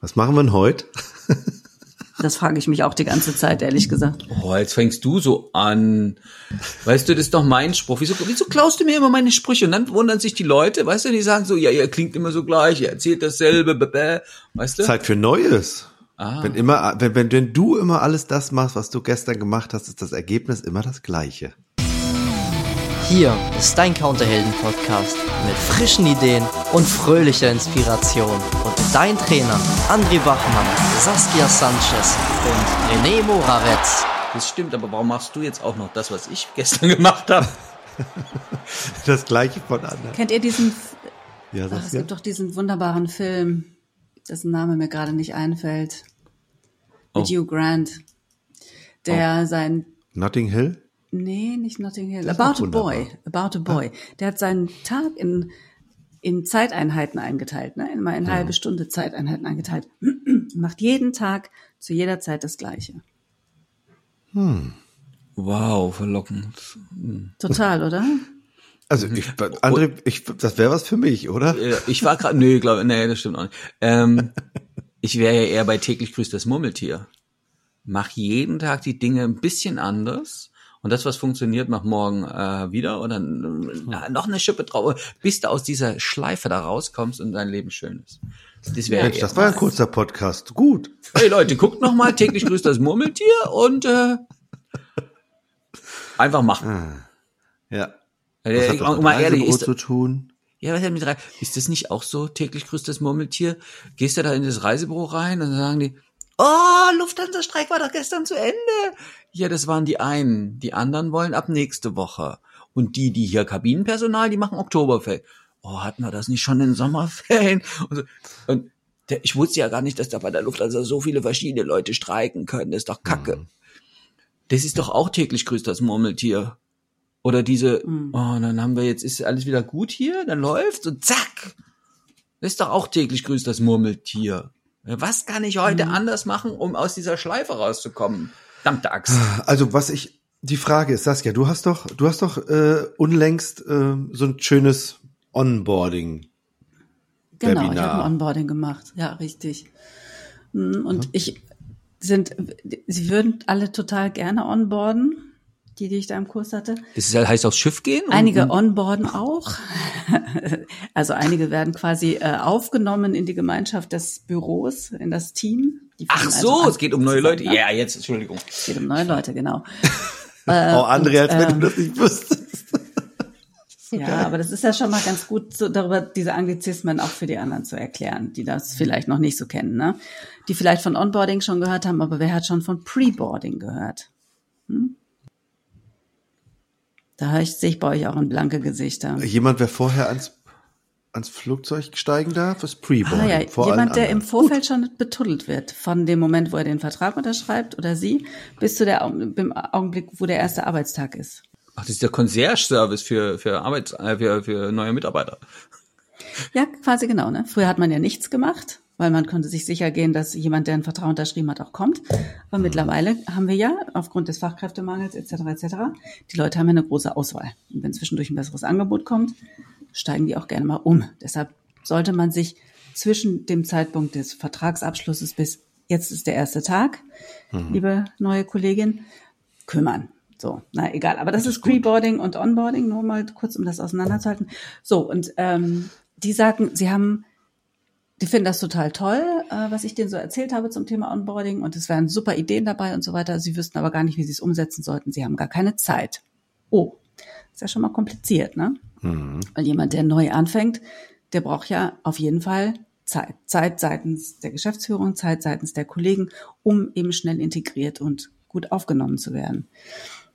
Was machen wir denn heute? Das frage ich mich auch die ganze Zeit, ehrlich gesagt. Oh, jetzt fängst du so an. Weißt du, das ist doch mein Spruch. Wieso, wieso klaust du mir immer meine Sprüche? Und dann wundern sich die Leute, weißt du, die sagen so, ja, ihr klingt immer so gleich, ihr erzählt dasselbe, bäh, weißt du? Zeit für Neues. Ah. Wenn immer, wenn, wenn, wenn du immer alles das machst, was du gestern gemacht hast, ist das Ergebnis immer das gleiche. Hier ist dein Counterhelden-Podcast mit frischen Ideen und fröhlicher Inspiration. Und mit deinen Trainern André Bachmann, Saskia Sanchez und René Moravetz. Das stimmt, aber warum machst du jetzt auch noch das, was ich gestern gemacht habe? Das gleiche von anderen. Kennt ihr diesen, Ja, ach, es gibt doch diesen wunderbaren Film, dessen Name mir gerade nicht einfällt, mit Oh. Hugh Grant, der sein Notting Hill? Nee, nicht Notting Hill. About a Boy. About a Boy. Der hat seinen Tag in, in Zeiteinheiten eingeteilt, ne? Immer in halbe Stunde Zeiteinheiten eingeteilt. Macht jeden Tag zu jeder Zeit das Gleiche. Wow, verlockend. Total, oder? Also ich, André, ich, das wäre was für mich, oder? Ich war gerade, nö, glaube, nee, das stimmt auch nicht. Ähm, ich wäre ja eher bei täglich grüßt das Murmeltier. Mach jeden Tag die Dinge ein bisschen anders. Und das, was funktioniert, mach morgen äh, wieder oder äh, noch eine Schippe drauf, bis du aus dieser Schleife da rauskommst und dein Leben schön ist. Das wäre Mensch, das war ein kurzer Podcast. Gut. Hey Leute, guckt noch mal täglich grüßt das Murmeltier und äh, einfach machen. Ja. Äh, Was hat das mal ehrlich, ist, zu tun? Ja, was hat mit? Ist das nicht auch so? Täglich grüßt das Murmeltier. Gehst du da in das Reisebüro rein und dann sagen die, oh, Lufthansa-Streik war doch gestern zu Ende. Ja, das waren die einen. Die anderen wollen ab nächste Woche. Und die, die hier Kabinenpersonal, die machen Oktoberfest. Oh, hatten wir das nicht schon in Sommerferien? Und, so. und der, ich wusste ja gar nicht, dass da bei der Lufthansa so viele verschiedene Leute streiken können. Das ist doch Kacke. Das ist doch auch täglich grüßt das Murmeltier. Oder diese, oh, dann haben wir jetzt, ist alles wieder gut hier, dann läuft's und zack. Das ist doch auch täglich grüßt das Murmeltier. Was kann ich heute anders machen, um aus dieser Schleife rauszukommen? Verdammte Axt. Also was ich, die Frage ist, Saskia, du hast doch, du hast doch äh, unlängst äh, so ein schönes Onboarding. Genau, ich Webinar. habe ein Onboarding gemacht. Ja, richtig. Mm, Und ich sind, sie würden alle total gerne onboarden, die, die ich da im Kurs hatte. Das ist, heißt aufs Schiff gehen? und- Einige und- onboarden auch. Also einige werden quasi äh, aufgenommen in die Gemeinschaft des Büros, in das Team. Die Ach fangen so, also an es geht um neue Leute. Ja, jetzt, Entschuldigung. Es geht um neue Leute, genau. oh, André, als wenn ähm, du das nicht wüsstest. Ja, aber das ist ja schon mal ganz gut, so darüber diese Anglizismen auch für die anderen zu erklären, die das vielleicht noch nicht so kennen, ne? Die vielleicht von Onboarding schon gehört haben, aber wer hat schon von Preboarding gehört? Hm? Da sehe ich bei euch auch ein blanke Gesichter. Jemand, wer vorher ans, ans Flugzeug steigen darf, ist Pre-Boarding. Ah ja, vor jemand, der im. Vorfeld schon betuddelt wird, von dem Moment, wo er den Vertrag unterschreibt oder sie, bis zu der im Augenblick, wo der erste Arbeitstag ist. Ach, das ist der Concierge-Service für, für Arbeits, äh, für, für neue Mitarbeiter. Ja, quasi genau. Ne? Früher hat man ja nichts gemacht, weil man konnte sich sicher gehen, dass jemand, der einen Vertrag unterschrieben hat, auch kommt. Aber Mhm. mittlerweile haben wir ja aufgrund des Fachkräftemangels etc. etc. Die Leute haben ja eine große Auswahl. Und wenn zwischendurch ein besseres Angebot kommt, steigen die auch gerne mal um. Deshalb sollte man sich zwischen dem Zeitpunkt des Vertragsabschlusses bis jetzt ist der erste Tag, Mhm. liebe neue Kollegin, kümmern. So, na egal. Aber das, ist Preboarding und Onboarding, nur mal kurz, um das auseinanderzuhalten. So, und ähm, die sagen, sie haben, die finden das total toll, äh, was ich denen so erzählt habe zum Thema Onboarding und es wären super Ideen dabei und so weiter. Sie wüssten aber gar nicht, wie sie es umsetzen sollten. Sie haben gar keine Zeit. Oh, ist ja schon mal kompliziert, ne? Weil jemand, der neu anfängt, der braucht ja auf jeden Fall Zeit. Zeit seitens der Geschäftsführung, Zeit seitens der Kollegen, um eben schnell integriert und gut aufgenommen zu werden.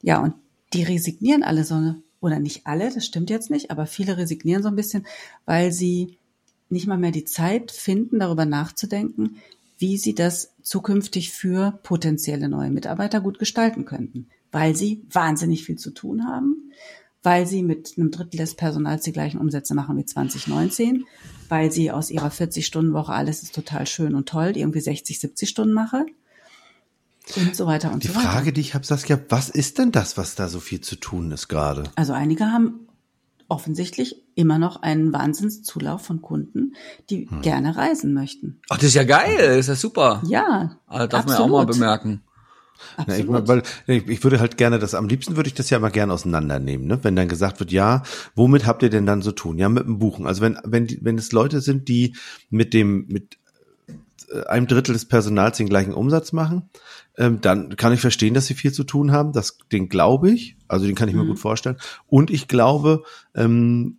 Ja, und die resignieren alle so, oder nicht alle, das stimmt jetzt nicht, aber viele resignieren so ein bisschen, weil sie nicht mal mehr die Zeit finden, darüber nachzudenken, wie sie das zukünftig für potenzielle neue Mitarbeiter gut gestalten könnten, weil sie wahnsinnig viel zu tun haben, weil sie mit einem Drittel des Personals die gleichen Umsätze machen wie 2019, weil sie aus ihrer 40-Stunden-Woche alles ist total schön und toll, die irgendwie 60, 70 Stunden mache und so weiter und Die so weiter. Frage, die ich habe, Saskia, was ist denn das, was da so viel zu tun ist gerade? Also einige haben offensichtlich immer noch einen Wahnsinnszulauf von Kunden, die Hm. gerne reisen möchten. Ach, das ist ja geil, das ist ja super. Ja, Also darf man ja auch mal absolut. bemerken. Ja, ich, Absolut. weil ich, ich würde halt gerne das, am liebsten würde ich das ja immer gerne auseinandernehmen, ne? Wenn dann gesagt wird, ja, womit habt ihr denn dann so tun? Ja, mit dem Buchen. Also wenn, wenn, wenn es Leute sind, die mit dem, mit einem Drittel des Personals den gleichen Umsatz machen, ähm, dann kann ich verstehen, dass sie viel zu tun haben. Das, den glaube ich, also den kann ich mir Mhm. gut vorstellen. Und ich glaube, ähm,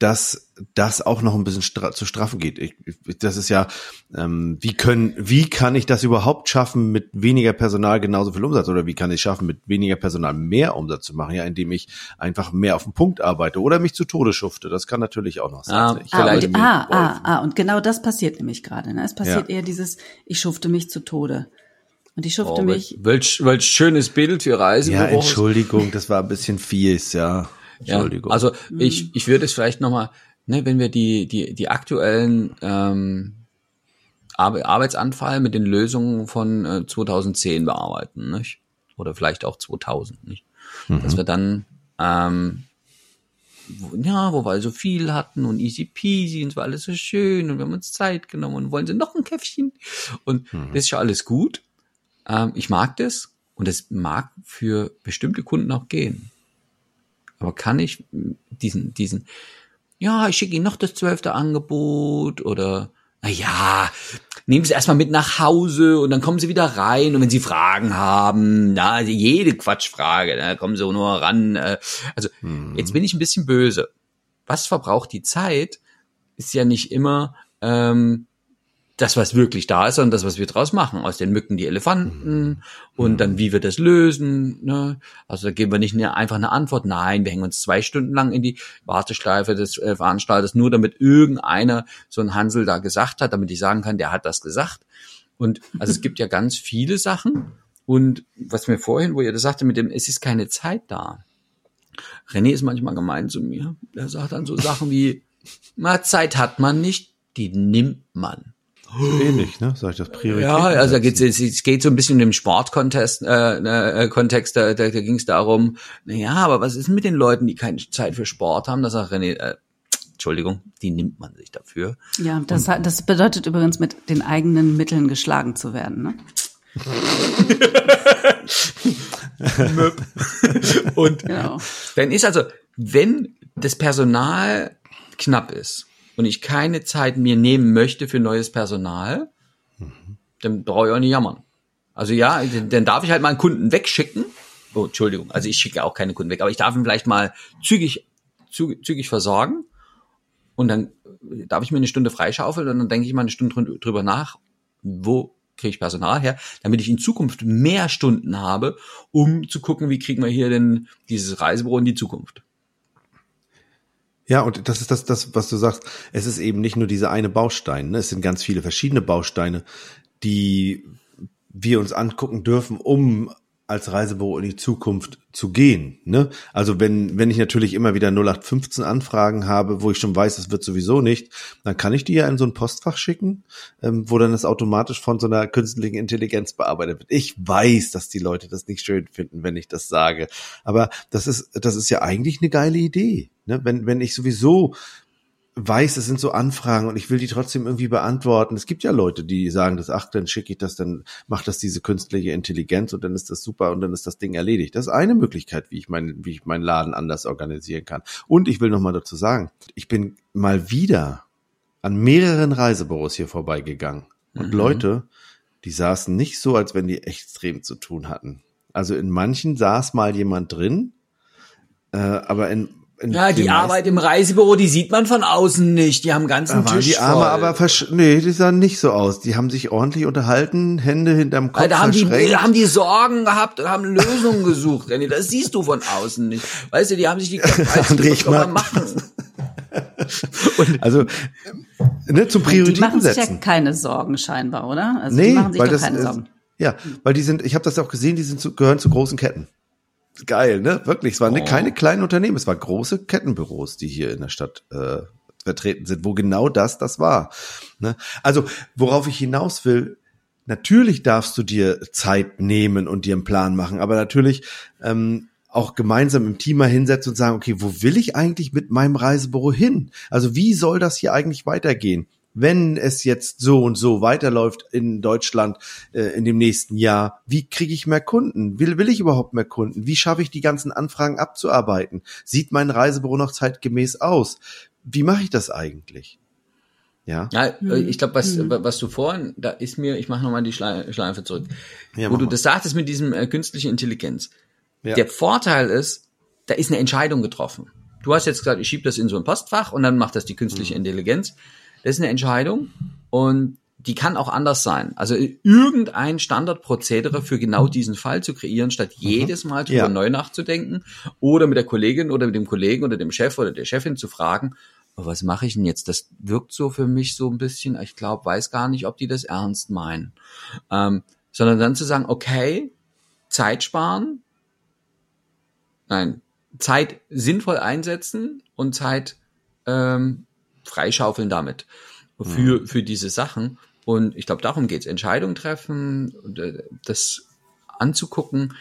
dass das auch noch ein bisschen stra zu straffen geht. Ich, ich, das ist ja, ähm, wie können, wie kann ich das überhaupt schaffen, mit weniger Personal genauso viel Umsatz oder wie kann ich es schaffen, mit weniger Personal mehr Umsatz zu machen, ja, indem ich einfach mehr auf den Punkt arbeite oder mich zu Tode schufte. Das kann natürlich auch noch sein. Ah, Ich Ah, Vielleicht und, ah, ah, ah, und genau das passiert nämlich gerade. Ne? Es passiert Ja. eher dieses, ich schufte mich zu Tode. Und ich schufte Oh, mich, welch, welch schönes Bild für Ja, Reisebüros. Entschuldigung, das war ein bisschen fies, ja. Ja, Entschuldigung. also ich, ich würde es vielleicht nochmal, ne, wenn wir die, die, die aktuellen ähm, Ar Arbeitsanfall mit den Lösungen von äh, 2010 bearbeiten, nicht? Oder vielleicht auch 2000, nicht? Dass wir dann, ähm, wo, ja, wo wir so viel hatten und easy peasy und es war alles so schön und wir haben uns Zeit genommen und wollen sie noch ein Käffchen und das ist ja alles gut. Ähm, ich mag das und es mag für bestimmte Kunden auch gehen. Aber kann ich diesen, diesen, ja, ich schicke Ihnen noch das zwölfte Angebot oder, na ja, nehmen Sie erstmal mit nach Hause und dann kommen Sie wieder rein und wenn Sie Fragen haben, na, also jede Quatschfrage, da kommen Sie nur ran. äh, Also, jetzt bin ich ein bisschen böse. Was verbraucht die Zeit, ist ja nicht immer, ähm, das, was wirklich da ist, sondern das, was wir draus machen. Aus den Mücken die Elefanten und dann, wie wir das lösen. Ne? Also da geben wir nicht eine, einfach eine Antwort. Nein, wir hängen uns zwei Stunden lang in die Warteschleife des äh, Veranstalters, nur damit irgendeiner so ein Hansel da gesagt hat, damit ich sagen kann, der hat das gesagt. Und also es gibt ja ganz viele Sachen. Und was mir vorhin, wo ihr das sagte, mit dem, es ist keine Zeit da. René ist manchmal gemein zu mir. Er sagt dann so Sachen wie, na, Zeit hat man nicht, die nimmt man. So ähnlich, ne? Sag ich das Priorität? Ja, also da geht's, es, es geht so ein bisschen um den Sportkontext, äh, äh, Kontext, da, da, da ging es darum, naja, aber was ist mit den Leuten, die keine Zeit für Sport haben? Da sagt René, äh, Entschuldigung, die nimmt man sich dafür. ja, das, hat- das bedeutet übrigens mit den eigenen Mitteln geschlagen zu werden. Ne? Und Genau. dann ist also, wenn das Personal knapp ist und ich keine Zeit mir nehmen möchte für neues Personal, dann brauche ich auch nicht jammern. Also ja, dann, darf ich halt mal einen Kunden wegschicken. Oh, Entschuldigung, also ich schicke auch keine Kunden weg, aber ich darf ihn vielleicht mal zügig, zügig, zügig versorgen. Und dann darf ich mir eine Stunde freischaufeln und dann denke ich mal eine Stunde drü- drüber nach, wo kriege ich Personal her, damit ich in Zukunft mehr Stunden habe, um zu gucken, wie kriegen wir hier denn dieses Reisebüro in die Zukunft. Ja, und das ist das, das, was du sagst. Es ist eben nicht nur diese eine Baustein. Ne? Es sind ganz viele verschiedene Bausteine, die wir uns angucken dürfen, um als Reisebüro in die Zukunft zu gehen. Ne? Also wenn, wenn ich natürlich immer wieder 0815 Anfragen habe, wo ich schon weiß, es wird sowieso nicht, dann kann ich die ja in so ein Postfach schicken, ähm, wo dann das automatisch von so einer künstlichen Intelligenz bearbeitet wird. Ich weiß, dass die Leute das nicht schön finden, wenn ich das sage. Aber das ist, das ist ja eigentlich eine geile Idee. Ne? Wenn, wenn ich sowieso weiß, es sind so Anfragen und ich will die trotzdem irgendwie beantworten. Es gibt ja Leute, die sagen, das, ach, dann schicke ich das, dann macht das diese künstliche Intelligenz und dann ist das super und dann ist das Ding erledigt. Das ist eine Möglichkeit, wie ich mein, wie ich meinen Laden anders organisieren kann. Und ich will noch mal dazu sagen, ich bin mal wieder an mehreren Reisebüros hier vorbeigegangen und Mhm. Leute, die saßen nicht so, als wenn die extrem zu tun hatten. Also in manchen saß mal jemand drin, äh, aber in Ja, die Arbeit im Reisebüro, die sieht man von außen nicht. Die haben einen ganzen Da waren Tisch die Arme voll. aber versch nee, die sahen nicht so aus. Die haben sich ordentlich unterhalten, Hände hinterm Kopf Weil da haben die, da haben die Sorgen gehabt und haben Lösungen gesucht. René, das siehst du von außen nicht. Weißt du, die haben sich die mag machen. also ähm, ne, zum Die Prioritäten machen sich ja keine Sorgen scheinbar, oder? Also nee, die machen sich weil doch das keine ist, Sorgen. ja, weil die sind, ich habe das auch gesehen, die sind zu, gehören zu großen Ketten. Geil, ne? Wirklich, es waren ne, Oh. keine kleinen Unternehmen, es waren große Kettenbüros, die hier in der Stadt äh, vertreten sind, wo genau das das war. Ne? Also, worauf ich hinaus will, natürlich darfst du dir Zeit nehmen und dir einen Plan machen, aber natürlich ähm, auch gemeinsam im Team mal hinsetzen und sagen, okay, wo will ich eigentlich mit meinem Reisebüro hin? Also wie soll das hier eigentlich weitergehen? Wenn es jetzt so und so weiterläuft in Deutschland äh, in dem nächsten Jahr, wie kriege ich mehr Kunden? Will, will ich überhaupt mehr Kunden? Wie schaffe ich die ganzen Anfragen abzuarbeiten? Sieht mein Reisebüro noch zeitgemäß aus? Wie mache ich das eigentlich? Ja. Ja, äh, ich glaube, was, was du vorhin, da ist mir, ich mache nochmal die Schle- Schleife zurück, Ja, wo du mal. das sagtest mit diesem äh, künstliche Intelligenz. Ja. Der Vorteil ist, da ist eine Entscheidung getroffen. Du hast jetzt gesagt, ich schiebe das in so ein Postfach und dann macht das die künstliche Mhm. Intelligenz. Das ist eine Entscheidung und die kann auch anders sein. Also irgendein Standardprozedere für genau diesen Fall zu kreieren, statt jedes Mal drüber Mhm. Ja. neu nachzudenken oder mit der Kollegin oder mit dem Kollegen oder dem Chef oder der Chefin zu fragen, "Oh, was mache ich denn jetzt? Das wirkt so für mich so ein bisschen, ich glaube, weiß gar nicht, ob die das ernst meinen. Ähm, sondern dann zu sagen, okay, Zeit sparen, nein, Zeit sinnvoll einsetzen und Zeit ähm, freischaufeln damit für, für diese Sachen. Und ich glaube, darum geht's. Entscheidungen treffen, äh, das anzugucken,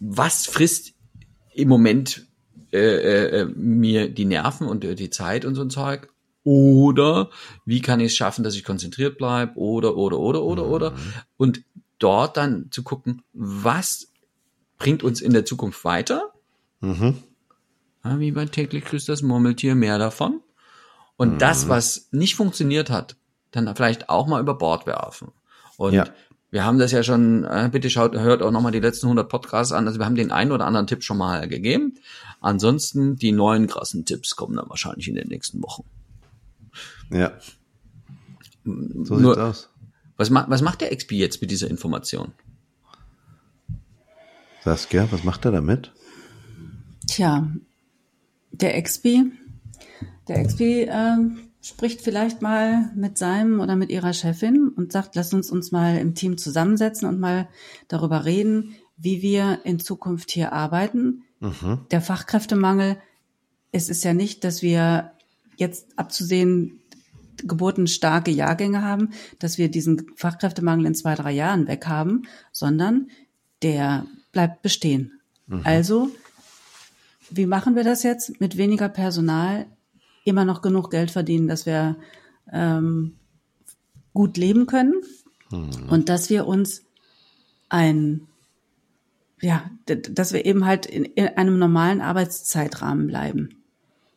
was frisst im Moment äh, äh, mir die Nerven und äh, die Zeit und so ein Zeug. Oder wie kann ich es schaffen, dass ich konzentriert bleibe? Oder, oder, oder, oder, oder. Und dort dann zu gucken, was bringt uns in der Zukunft weiter? Mhm. Ja, wie bei täglich grüßt das Murmeltier, mehr davon. Und das, was nicht funktioniert hat, dann vielleicht auch mal über Bord werfen. Und Ja. wir haben das ja schon, äh, bitte schaut, hört auch nochmal die letzten 100 Podcasts an. Also wir haben den einen oder anderen Tipp schon mal gegeben. Ansonsten, die neuen krassen Tipps kommen dann wahrscheinlich in den nächsten Wochen. Ja. So Nur- sieht's aus. Was, ma was macht der XP jetzt mit dieser Information? Saskia, was macht er damit? Tja, der XP, der XP ähm, spricht vielleicht mal mit seinem oder mit ihrer Chefin und sagt, lass uns uns mal im Team zusammensetzen und mal darüber reden, wie wir in Zukunft hier arbeiten. Der Fachkräftemangel, es ist ja nicht, dass wir jetzt abzusehen geburtenstarke Jahrgänge haben, dass wir diesen Fachkräftemangel in zwei, drei Jahren weg haben, sondern der bleibt bestehen. Also wie machen wir das jetzt? Mit weniger Personal immer noch genug Geld verdienen, dass wir ähm, gut leben können und dass wir uns ein, ja, dass wir eben halt in, in einem normalen Arbeitszeitrahmen bleiben.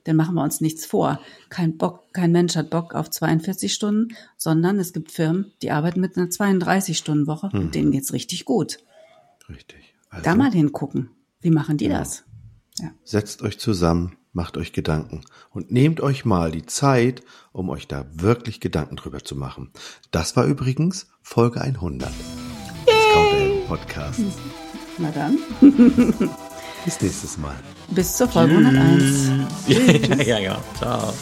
Dann machen wir uns nichts vor. Kein Bock, kein Mensch hat Bock auf 42 Stunden, sondern es gibt Firmen, die arbeiten mit einer 32-Stunden-Woche und denen geht's richtig gut. Richtig. Also, Da mal hingucken. Wie machen die das? Ja. setzt euch zusammen, macht euch Gedanken und nehmt euch mal die Zeit, um euch da wirklich Gedanken drüber zu machen. Das war übrigens Folge 100 des Counterhelden Podcast. Na dann. Bis nächstes Mal. Bis zur Folge 101. ja, ja, ja. Ciao.